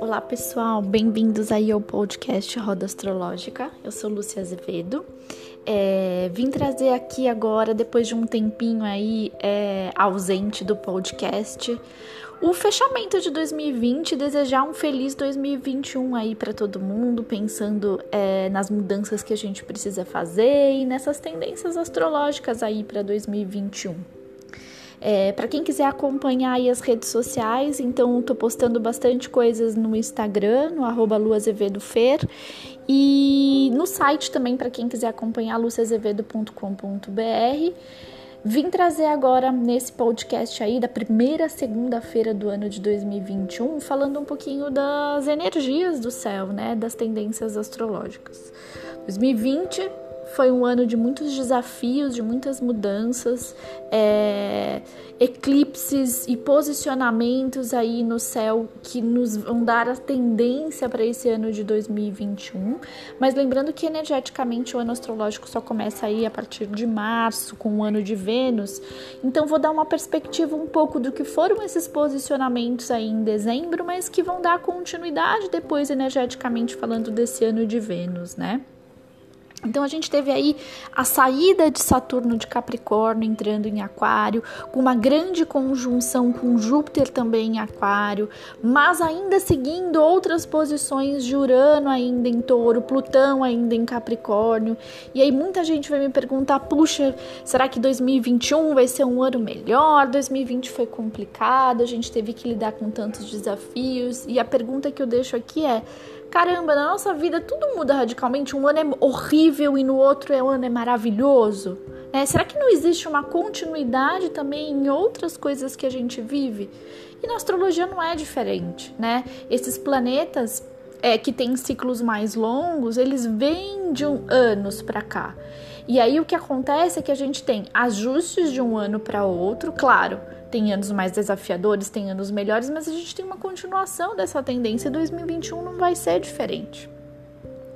Olá pessoal, bem-vindos aí ao podcast Roda Astrológica. Eu sou Lúcia Azevedo. É, vim trazer aqui agora, depois de um tempinho aí é, ausente do podcast, o fechamento de 2020, desejar um feliz 2021 aí para todo mundo, pensando é, nas mudanças que a gente precisa fazer e nessas tendências astrológicas aí para 2021. É, para quem quiser acompanhar as redes sociais, então estou postando bastante coisas no Instagram, no arroba luazevedofer, e no site também, para quem quiser acompanhar, luciazevedo.com.br. Vim trazer agora nesse podcast aí da primeira segunda-feira do ano de 2021, falando um pouquinho das energias do céu, né, das tendências astrológicas. 2020 foi um ano de muitos desafios, de muitas mudanças, é, eclipses e posicionamentos aí no céu que nos vão dar a tendência para esse ano de 2021. Mas lembrando que energeticamente o ano astrológico só começa aí a partir de março, com o ano de Vênus. Então vou dar uma perspectiva um pouco do que foram esses posicionamentos aí em dezembro, mas que vão dar continuidade depois energeticamente falando desse ano de Vênus, né? Então a gente teve aí a saída de Saturno de Capricórnio entrando em Aquário, com uma grande conjunção com Júpiter também em Aquário, mas ainda seguindo outras posições de Urano ainda em Touro, Plutão ainda em Capricórnio. E aí muita gente vai me perguntar: "Puxa, será que 2021 vai ser um ano melhor? 2020 foi complicado, a gente teve que lidar com tantos desafios". E a pergunta que eu deixo aqui é: caramba, na nossa vida tudo muda radicalmente. Um ano é horrível e no outro é um ano é maravilhoso. É, será que não existe uma continuidade também em outras coisas que a gente vive? E na astrologia não é diferente, né? Esses planetas é, que têm ciclos mais longos, eles vêm de um, anos para cá. E aí o que acontece é que a gente tem ajustes de um ano para outro, claro tem anos mais desafiadores, tem anos melhores, mas a gente tem uma continuação dessa tendência e 2021 não vai ser diferente.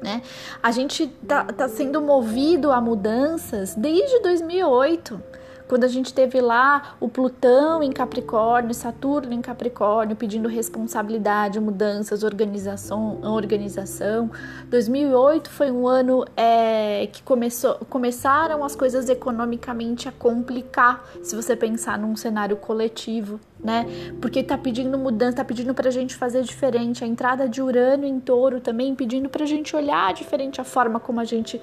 Né? A gente tá, tá sendo movido a mudanças desde 2008 quando a gente teve lá o Plutão em Capricórnio, Saturno em Capricórnio, pedindo responsabilidade, mudanças, organização, organização. 2008 foi um ano é, que começou, começaram as coisas economicamente a complicar, se você pensar num cenário coletivo né? Porque tá pedindo mudança, tá pedindo pra gente fazer diferente. A entrada de Urano em touro também pedindo pra gente olhar diferente a forma como a gente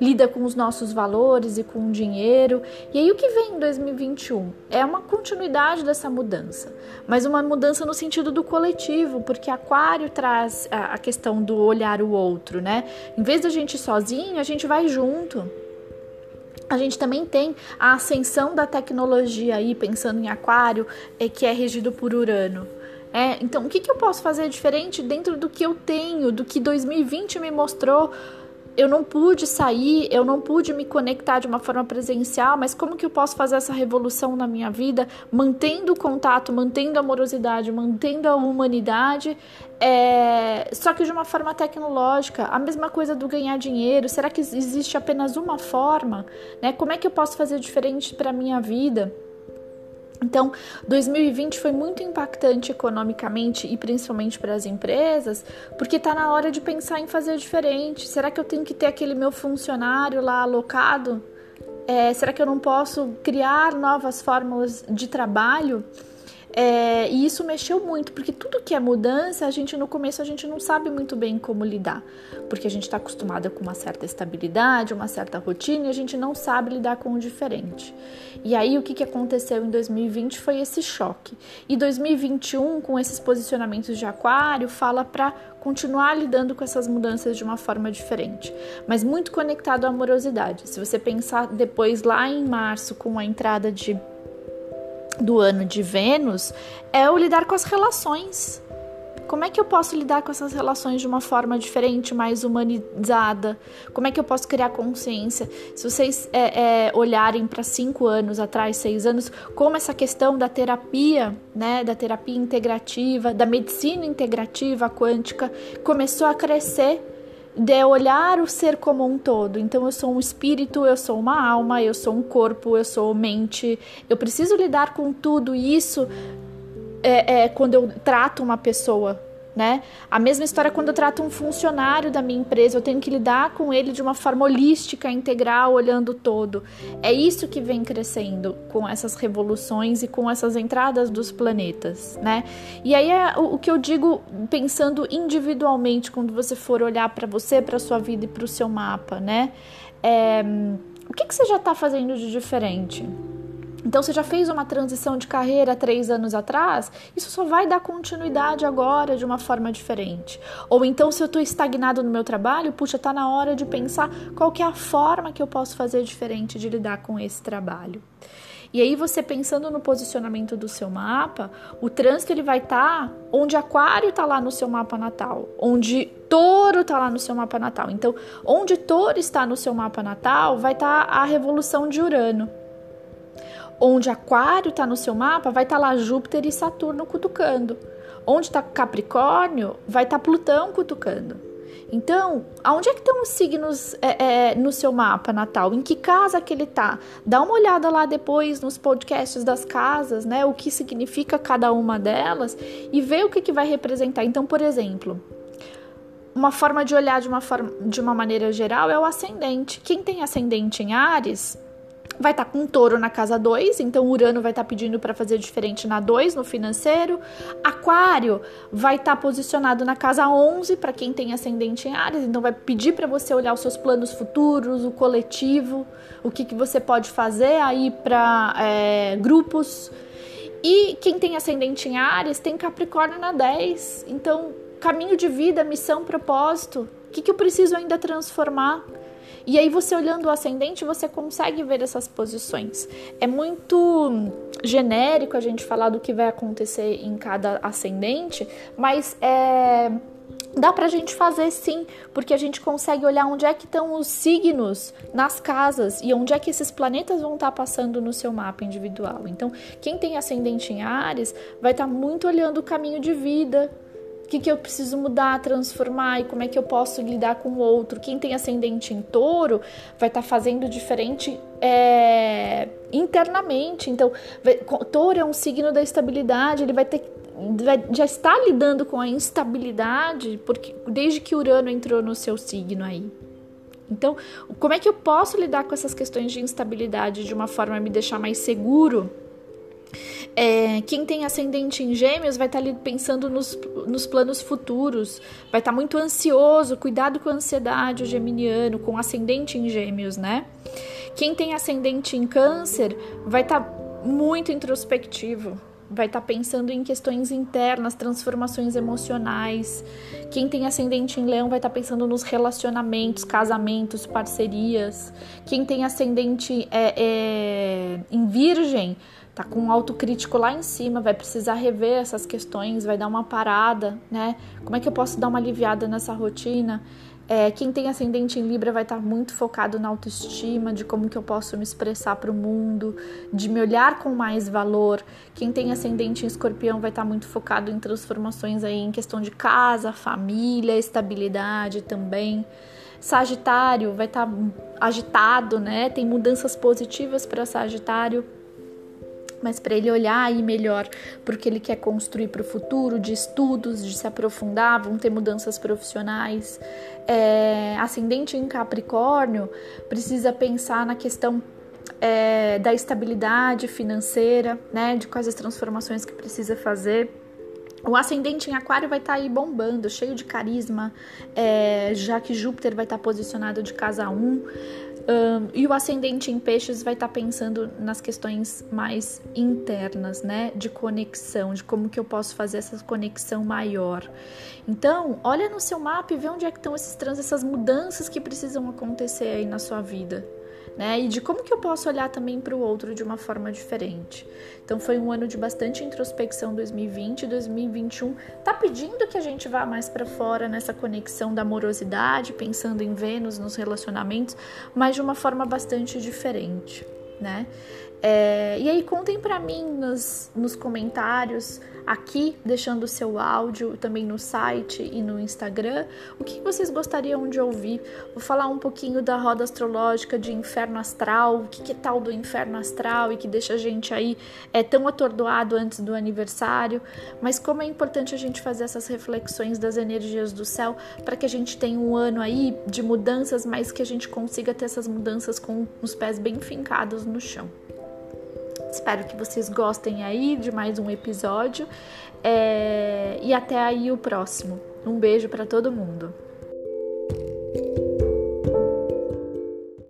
lida com os nossos valores e com o dinheiro. E aí o que vem em 2021? É uma continuidade dessa mudança, mas uma mudança no sentido do coletivo, porque Aquário traz a questão do olhar o outro, né? Em vez da gente ir sozinho, a gente vai junto a gente também tem a ascensão da tecnologia aí, pensando em aquário, é, que é regido por Urano. É, então, o que, que eu posso fazer diferente dentro do que eu tenho, do que 2020 me mostrou eu não pude sair, eu não pude me conectar de uma forma presencial, mas como que eu posso fazer essa revolução na minha vida, mantendo o contato, mantendo a amorosidade, mantendo a humanidade, é... só que de uma forma tecnológica. A mesma coisa do ganhar dinheiro. Será que existe apenas uma forma? Né? Como é que eu posso fazer diferente para minha vida? Então, 2020 foi muito impactante economicamente e principalmente para as empresas, porque está na hora de pensar em fazer diferente. Será que eu tenho que ter aquele meu funcionário lá alocado? É, será que eu não posso criar novas fórmulas de trabalho? É, e isso mexeu muito, porque tudo que é mudança, a gente no começo a gente não sabe muito bem como lidar, porque a gente está acostumada com uma certa estabilidade, uma certa rotina, e a gente não sabe lidar com o diferente. E aí o que, que aconteceu em 2020 foi esse choque. E 2021, com esses posicionamentos de aquário, fala para continuar lidando com essas mudanças de uma forma diferente, mas muito conectado à amorosidade. Se você pensar depois lá em março, com a entrada de do ano de Vênus é o lidar com as relações. Como é que eu posso lidar com essas relações de uma forma diferente, mais humanizada? Como é que eu posso criar consciência? Se vocês é, é, olharem para cinco anos atrás, seis anos, como essa questão da terapia, né, da terapia integrativa, da medicina integrativa quântica, começou a crescer de olhar o ser como um todo. Então eu sou um espírito, eu sou uma alma, eu sou um corpo, eu sou mente. Eu preciso lidar com tudo isso é, é, quando eu trato uma pessoa né? A mesma história quando eu trato um funcionário da minha empresa, eu tenho que lidar com ele de uma forma holística, integral, olhando todo. É isso que vem crescendo com essas revoluções e com essas entradas dos planetas, né? E aí é o, que eu digo pensando individualmente quando você for olhar para você, para sua vida e para o seu mapa, né? É, o que, que você já está fazendo de diferente? Então, você já fez uma transição de carreira três anos atrás, isso só vai dar continuidade agora de uma forma diferente. Ou então, se eu estou estagnado no meu trabalho, puxa, está na hora de pensar qual que é a forma que eu posso fazer diferente de lidar com esse trabalho. E aí você pensando no posicionamento do seu mapa, o trânsito ele vai estar tá onde aquário está lá no seu mapa natal, onde touro está lá no seu mapa natal. Então, onde touro está no seu mapa natal, vai estar tá a revolução de Urano onde Aquário está no seu mapa, vai estar tá lá Júpiter e Saturno cutucando. Onde está Capricórnio, vai estar tá Plutão cutucando. Então, aonde é que estão os signos é, é, no seu mapa natal? Em que casa que ele está? Dá uma olhada lá depois nos podcasts das casas, né? O que significa cada uma delas e vê o que, que vai representar. Então, por exemplo, uma forma de olhar de uma, forma, de uma maneira geral é o ascendente. Quem tem ascendente em Ares vai estar tá com touro na casa 2, então Urano vai estar tá pedindo para fazer diferente na 2, no financeiro. Aquário vai estar tá posicionado na casa 11, para quem tem ascendente em Ares, então vai pedir para você olhar os seus planos futuros, o coletivo, o que, que você pode fazer aí para é, grupos. E quem tem ascendente em Ares tem Capricórnio na 10, então caminho de vida, missão, propósito. O que, que eu preciso ainda transformar? E aí você olhando o ascendente, você consegue ver essas posições. É muito genérico a gente falar do que vai acontecer em cada ascendente, mas é dá pra gente fazer sim, porque a gente consegue olhar onde é que estão os signos nas casas e onde é que esses planetas vão estar tá passando no seu mapa individual. Então, quem tem ascendente em Ares vai estar tá muito olhando o caminho de vida, o que, que eu preciso mudar, transformar e como é que eu posso lidar com o outro. Quem tem ascendente em touro vai estar tá fazendo diferente é, internamente. Então, vai, touro é um signo da estabilidade, ele vai ter vai, já está lidando com a instabilidade porque desde que Urano entrou no seu signo aí. Então, como é que eu posso lidar com essas questões de instabilidade de uma forma a me deixar mais seguro? É, quem tem ascendente em gêmeos vai estar tá ali pensando nos, nos planos futuros, vai estar tá muito ansioso, cuidado com a ansiedade, o geminiano, com ascendente em gêmeos, né? Quem tem ascendente em câncer vai estar tá muito introspectivo, vai estar tá pensando em questões internas, transformações emocionais. Quem tem ascendente em leão vai estar tá pensando nos relacionamentos, casamentos, parcerias. Quem tem ascendente é, é, em virgem tá com um autocrítico lá em cima, vai precisar rever essas questões, vai dar uma parada, né? Como é que eu posso dar uma aliviada nessa rotina? É, quem tem ascendente em Libra vai estar tá muito focado na autoestima, de como que eu posso me expressar para o mundo, de me olhar com mais valor. Quem tem ascendente em Escorpião vai estar tá muito focado em transformações aí em questão de casa, família, estabilidade também. Sagitário vai estar tá agitado, né? Tem mudanças positivas para Sagitário mas para ele olhar aí melhor porque ele quer construir para o futuro, de estudos, de se aprofundar, vão ter mudanças profissionais. É, ascendente em Capricórnio precisa pensar na questão é, da estabilidade financeira, né, de quais as transformações que precisa fazer. O ascendente em Aquário vai estar tá aí bombando, cheio de carisma, é, já que Júpiter vai estar tá posicionado de casa 1. Um, e o ascendente em peixes vai estar tá pensando nas questões mais internas, né? De conexão, de como que eu posso fazer essa conexão maior. Então, olha no seu mapa e vê onde é que estão esses trans, essas mudanças que precisam acontecer aí na sua vida né? E de como que eu posso olhar também para o outro de uma forma diferente. Então foi um ano de bastante introspecção 2020, 2021 tá pedindo que a gente vá mais para fora nessa conexão da amorosidade, pensando em Vênus nos relacionamentos, mas de uma forma bastante diferente, né? É, e aí contem para mim nos, nos comentários aqui, deixando o seu áudio também no site e no Instagram, o que vocês gostariam de ouvir. Vou falar um pouquinho da roda astrológica de inferno astral, o que, que é tal do inferno astral e que deixa a gente aí é tão atordoado antes do aniversário, mas como é importante a gente fazer essas reflexões das energias do céu para que a gente tenha um ano aí de mudanças, mas que a gente consiga ter essas mudanças com os pés bem fincados no chão. Espero que vocês gostem aí de mais um episódio é... e até aí o próximo. Um beijo para todo mundo.